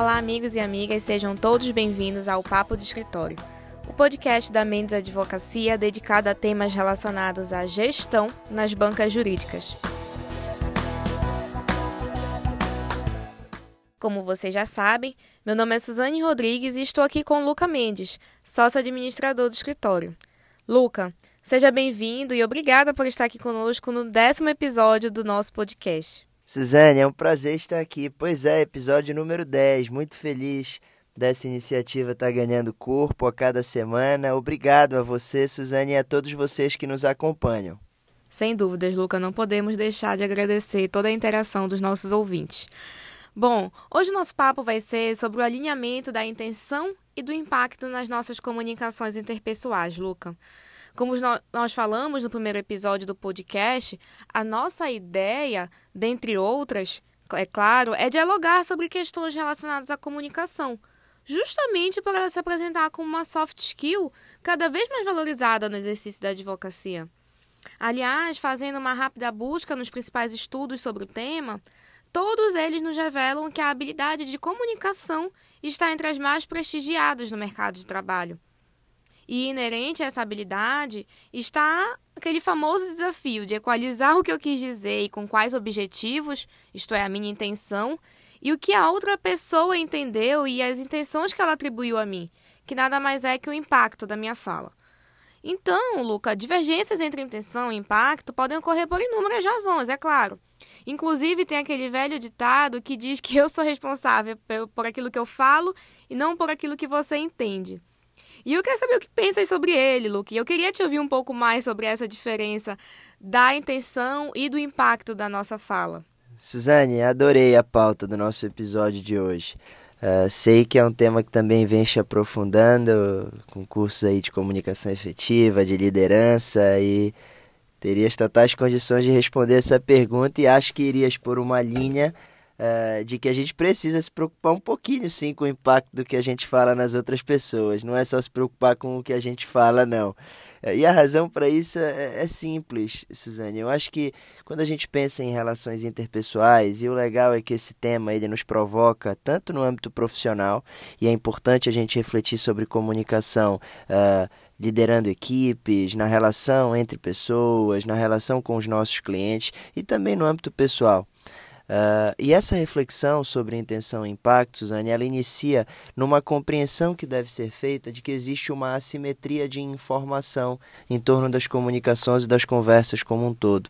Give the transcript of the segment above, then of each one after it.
Olá, amigos e amigas, sejam todos bem-vindos ao Papo do Escritório, o podcast da Mendes Advocacia dedicado a temas relacionados à gestão nas bancas jurídicas. Como vocês já sabem, meu nome é Suzane Rodrigues e estou aqui com Luca Mendes, sócio administrador do escritório. Luca, seja bem-vindo e obrigada por estar aqui conosco no décimo episódio do nosso podcast. Suzane, é um prazer estar aqui. Pois é, episódio número 10. Muito feliz dessa iniciativa estar tá ganhando corpo a cada semana. Obrigado a você, Suzane, e a todos vocês que nos acompanham. Sem dúvidas, Luca, não podemos deixar de agradecer toda a interação dos nossos ouvintes. Bom, hoje o nosso papo vai ser sobre o alinhamento da intenção e do impacto nas nossas comunicações interpessoais, Luca. Como nós falamos no primeiro episódio do podcast, a nossa ideia, dentre outras, é claro, é dialogar sobre questões relacionadas à comunicação, justamente por ela se apresentar como uma soft skill cada vez mais valorizada no exercício da advocacia. Aliás, fazendo uma rápida busca nos principais estudos sobre o tema, todos eles nos revelam que a habilidade de comunicação está entre as mais prestigiadas no mercado de trabalho. E inerente a essa habilidade está aquele famoso desafio de equalizar o que eu quis dizer e com quais objetivos, isto é, a minha intenção, e o que a outra pessoa entendeu e as intenções que ela atribuiu a mim, que nada mais é que o impacto da minha fala. Então, Luca, divergências entre intenção e impacto podem ocorrer por inúmeras razões, é claro. Inclusive, tem aquele velho ditado que diz que eu sou responsável por aquilo que eu falo e não por aquilo que você entende. E eu quero saber o que pensas sobre ele, Luke. Eu queria te ouvir um pouco mais sobre essa diferença da intenção e do impacto da nossa fala. Suzane, adorei a pauta do nosso episódio de hoje. Uh, sei que é um tema que também vem se aprofundando com cursos aí de comunicação efetiva, de liderança e terias totais condições de responder essa pergunta e acho que irias por uma linha uh, de que a gente precisa se preocupar um pouquinho, sim, com o impacto do que a gente fala nas outras pessoas. Não é só se preocupar com o que a gente fala, não. Uh, e a razão para isso é, é, simples, Suzane. Eu acho que quando a gente pensa em relações interpessoais, e o legal é que esse tema ele nos provoca tanto no âmbito profissional, e é importante a gente refletir sobre comunicação. Uh, liderando equipes, na relação entre pessoas, na relação com os nossos clientes e também no âmbito pessoal. Uh, e essa reflexão sobre intenção e impacto, Suzane, ela inicia numa compreensão que deve ser feita de que existe uma assimetria de informação em torno das comunicações e das conversas como um todo.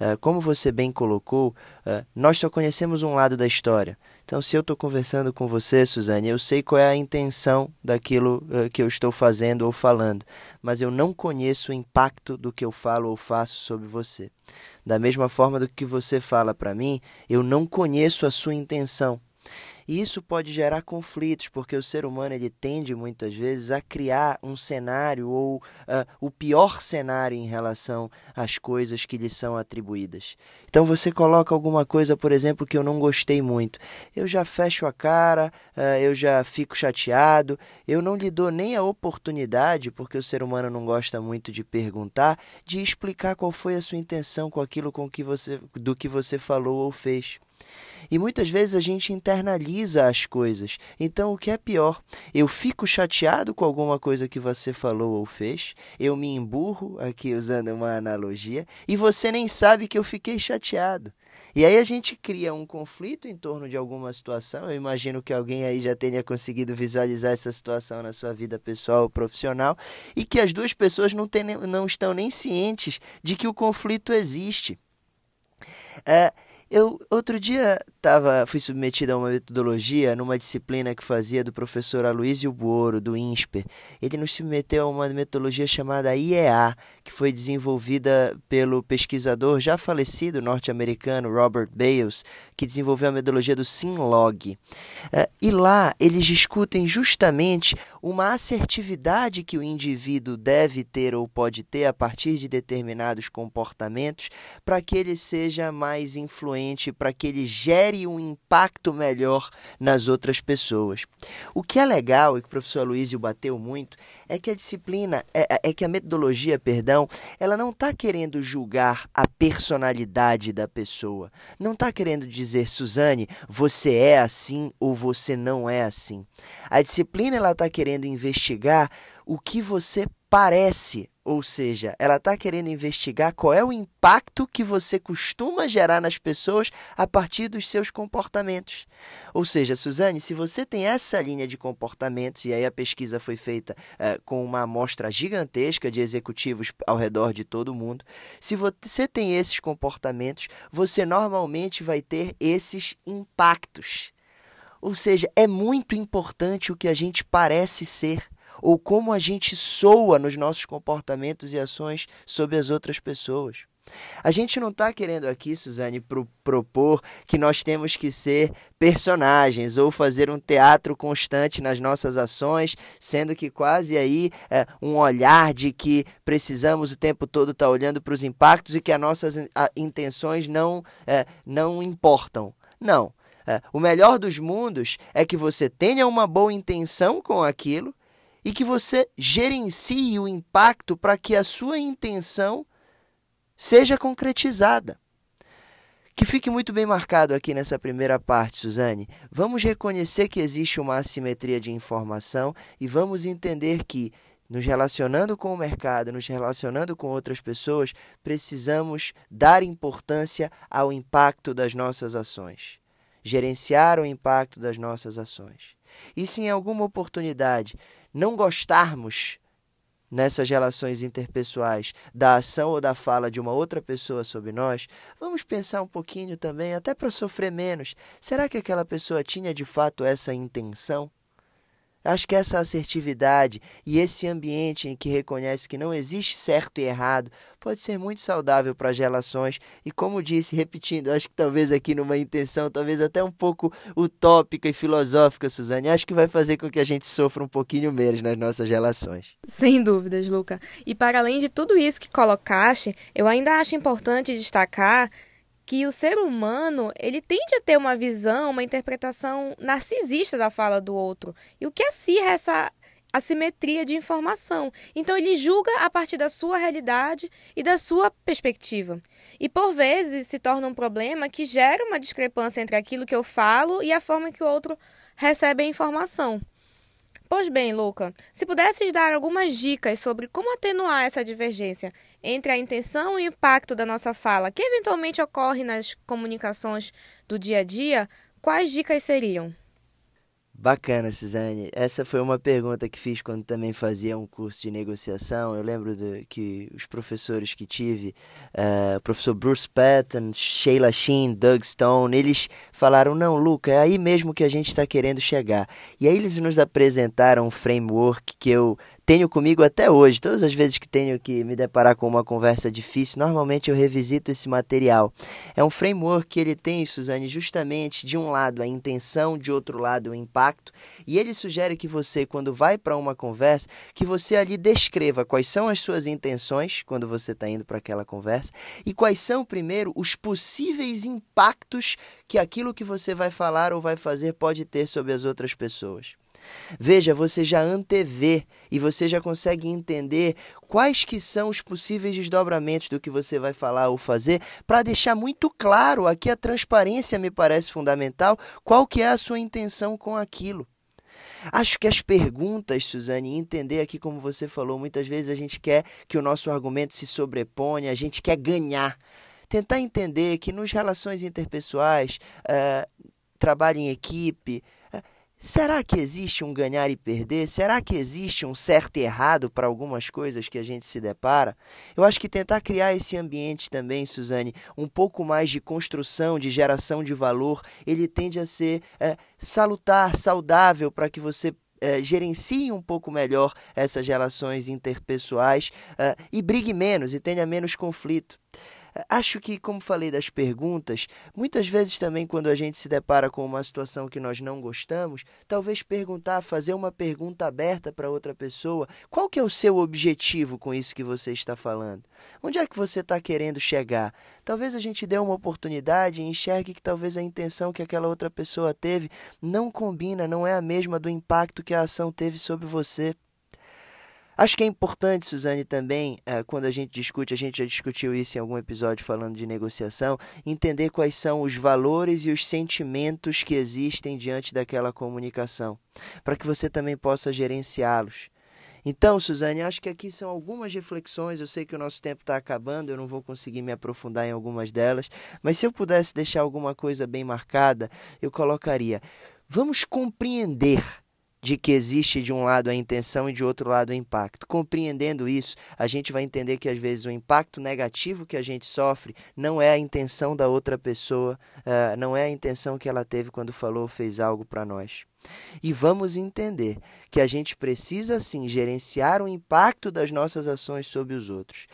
Uh, como você bem colocou, uh, nós só conhecemos um lado da história. Então, se eu estou conversando com você, Suzane, eu sei qual é a intenção daquilo uh, que eu estou fazendo ou falando, mas eu não conheço o impacto do que eu falo ou faço sobre você. Da mesma forma do que você fala para mim, eu não conheço a sua intenção. E isso pode gerar conflitos, porque o ser humano ele tende muitas vezes a criar um cenário ou uh, o pior cenário em relação às coisas que lhe são atribuídas. Então você coloca alguma coisa, por exemplo, que eu não gostei muito. Eu já fecho a cara, uh, eu já fico chateado, eu não lhe dou nem a oportunidade, porque o ser humano não gosta muito de perguntar, de explicar qual foi a sua intenção com aquilo com que você, do que você falou ou fez. E muitas vezes a gente internaliza as coisas. Então, o que é pior? Eu fico chateado com alguma coisa que você falou ou fez, eu me emburro, aqui usando uma analogia, e você nem sabe que eu fiquei chateado. E aí a gente cria um conflito em torno de alguma situação. Eu imagino que alguém aí já tenha conseguido visualizar essa situação na sua vida pessoal ou profissional e que as duas pessoas não, tem, não estão nem cientes de que o conflito existe. É, eu outro dia tava, fui submetido a uma metodologia numa disciplina que fazia do professor Aloysio Buoro, do INSPER. Ele nos submeteu a uma metodologia chamada IEA, que foi desenvolvida pelo pesquisador já falecido norte-americano Robert Bales, que desenvolveu a metodologia do SINLOG. Uh, e lá eles discutem justamente uma assertividade que o indivíduo deve ter ou pode ter a partir de determinados comportamentos para que ele seja mais influente para que ele gere um impacto melhor nas outras pessoas. O que é legal e que o professor Luizio bateu muito é que a disciplina, é, é, é que a metodologia, perdão, ela não está querendo julgar a personalidade da pessoa. Não está querendo dizer, Suzane, você é assim ou você não é assim. A disciplina ela está querendo investigar o que você parece ou seja, ela está querendo investigar qual é o impacto que você costuma gerar nas pessoas a partir dos seus comportamentos. Ou seja, Suzane, se você tem essa linha de comportamentos, e aí a pesquisa foi feita é, com uma amostra gigantesca de executivos ao redor de todo o mundo, se você tem esses comportamentos, você normalmente vai ter esses impactos. Ou seja, é muito importante o que a gente parece ser ou como a gente soa nos nossos comportamentos e ações sobre as outras pessoas. A gente não está querendo aqui, Suzane, pro propor que nós temos que ser personagens ou fazer um teatro constante nas nossas ações, sendo que quase aí é um olhar de que precisamos o tempo todo estar tá olhando para os impactos e que as nossas intenções não, é, não importam. Não. É, o melhor dos mundos é que você tenha uma boa intenção com aquilo e que você gerencie o impacto para que a sua intenção seja concretizada. Que fique muito bem marcado aqui nessa primeira parte, Suzane. Vamos reconhecer que existe uma assimetria de informação e vamos entender que, nos relacionando com o mercado, nos relacionando com outras pessoas, precisamos dar importância ao impacto das nossas ações, gerenciar o impacto das nossas ações. E se em alguma oportunidade não gostarmos nessas relações interpessoais da ação ou da fala de uma outra pessoa sobre nós, vamos pensar um pouquinho também, até para sofrer menos. Será que aquela pessoa tinha de fato essa intenção? Acho que essa assertividade e esse ambiente em que reconhece que não existe certo e errado pode ser muito saudável para as relações. E como disse, repetindo, acho que talvez aqui numa intenção, talvez até um pouco utópica e filosófica, Suzane, acho que vai fazer com que a gente sofra um pouquinho menos nas nossas relações. Sem dúvidas, Luca. E para além de tudo isso que colocaste, eu ainda acho importante destacar que o ser humano ele tende a ter uma visão, uma interpretação narcisista da fala do outro. E o que acirra essa assimetria de informação. Então ele julga a partir da sua realidade e da sua perspectiva. E por vezes se torna um problema que gera uma discrepância entre aquilo que eu falo e a forma que o outro recebe a informação. Pois bem, Luca, se pudesses dar algumas dicas sobre como atenuar essa divergência entre a intenção e o impacto da nossa fala, que eventualmente ocorre nas comunicações do dia a dia, quais dicas seriam? Bacana, Suzane. Essa foi uma pergunta que fiz quando também fazia um curso de negociação. Eu lembro de, que os professores que tive, uh, o professor Bruce Patton, Sheila Sheen, Doug Stone, eles falaram: não, Luca, é aí mesmo que a gente está querendo chegar. E aí eles nos apresentaram um framework que eu tenho comigo até hoje. Todas as vezes que tenho que me deparar com uma conversa difícil, normalmente eu revisito esse material. É um framework que ele tem, Suzane, justamente de um lado a intenção, de outro lado o impacto, e ele sugere que você, quando vai para uma conversa, que você ali descreva quais são as suas intenções quando você está indo para aquela conversa e quais são, primeiro, os possíveis impactos que aquilo que você vai falar ou vai fazer pode ter sobre as outras pessoas. Veja, você já antevê e você já consegue entender quais que são os possíveis desdobramentos do que você vai falar ou fazer, para deixar muito claro, aqui a transparência me parece fundamental, qual que é a sua intenção com aquilo. Acho que as perguntas, Suzane, entender aqui como você falou, muitas vezes a gente quer que o nosso argumento se sobreponha, a gente quer ganhar. Tentar entender que nos relações interpessoais, uh, trabalho em equipe, Será que existe um ganhar e perder? Será que existe um certo e errado para algumas coisas que a gente se depara? Eu acho que tentar criar esse ambiente também, Suzane, um pouco mais de construção, de geração de valor, ele tende a ser é, salutar, saudável para que você é, gerencie um pouco melhor essas relações interpessoais é, e brigue menos e tenha menos conflito. Acho que, como falei das perguntas, muitas vezes também quando a gente se depara com uma situação que nós não gostamos, talvez perguntar, fazer uma pergunta aberta para outra pessoa, qual que é o seu objetivo com isso que você está falando? Onde é que você está querendo chegar? Talvez a gente dê uma oportunidade e enxergue que talvez a intenção que aquela outra pessoa teve não combina, não é a mesma do impacto que a ação teve sobre você. Acho que é importante, Suzane, também, eh, quando a gente discute, a gente já discutiu isso em algum episódio falando de negociação, entender quais são os valores e os sentimentos que existem diante daquela comunicação, para que você também possa gerenciá-los. Então, Suzane, acho que aqui são algumas reflexões. Eu sei que o nosso tempo está acabando, eu não vou conseguir me aprofundar em algumas delas, mas se eu pudesse deixar alguma coisa bem marcada, eu colocaria: vamos compreender de que existe de um lado a intenção e de outro lado o impacto. Compreendendo isso, a gente vai entender que às vezes o impacto negativo que a gente sofre não é a intenção da outra pessoa, uh, não é a intenção que ela teve quando falou ou fez algo para nós. E vamos entender que a gente precisa sim gerenciar o impacto das nossas ações sobre os outros.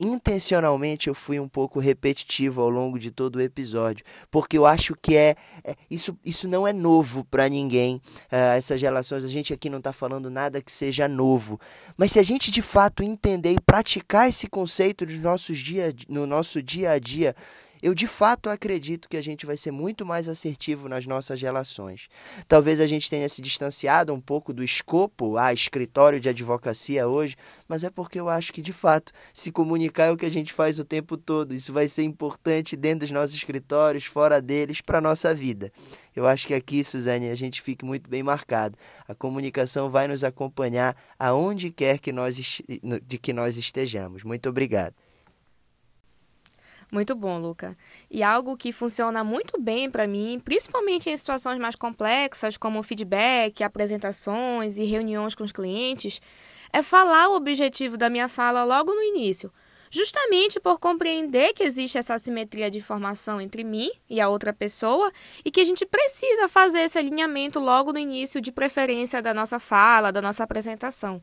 Intencionalmente eu fui um pouco repetitivo ao longo de todo o episódio, porque eu acho que é, é isso, isso não é novo para ninguém. Uh, essas relações, a gente aqui não está falando nada que seja novo. Mas se a gente de fato entender e praticar esse conceito nos nossos dia, no nosso dia a dia, eu de fato acredito que a gente vai ser muito mais assertivo nas nossas relações. Talvez a gente tenha se distanciado um pouco do escopo, a ah, escritório de advocacia hoje, mas é porque eu acho que de fato se comunicar é o que a gente faz o tempo todo. Isso vai ser importante dentro dos nossos escritórios, fora deles, para a nossa vida. Eu acho que aqui, Suzane, a gente fique muito bem marcado. A comunicação vai nos acompanhar aonde quer que nós, de que nós estejamos. Muito obrigado. Muito bom, Luca. E algo que funciona muito bem para mim, principalmente em situações mais complexas, como feedback, apresentações e reuniões com os clientes, é falar o objetivo da minha fala logo no início. Justamente por compreender que existe essa assimetria de informação entre mim e a outra pessoa e que a gente precisa fazer esse alinhamento logo no início, de preferência da nossa fala, da nossa apresentação.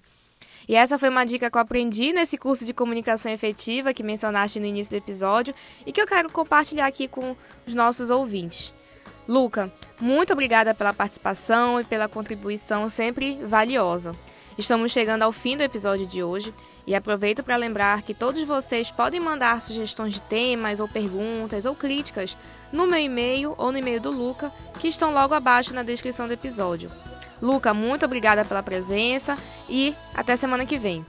E essa foi uma dica que eu aprendi nesse curso de comunicação efetiva que mencionaste no início do episódio e que eu quero compartilhar aqui com os nossos ouvintes. Luca, muito obrigada pela participação e pela contribuição sempre valiosa. Estamos chegando ao fim do episódio de hoje e aproveito para lembrar que todos vocês podem mandar sugestões de temas ou perguntas ou críticas no meu e-mail ou no e-mail do Luca, que estão logo abaixo na descrição do episódio. Luca, muito obrigada pela presença e até semana que vem.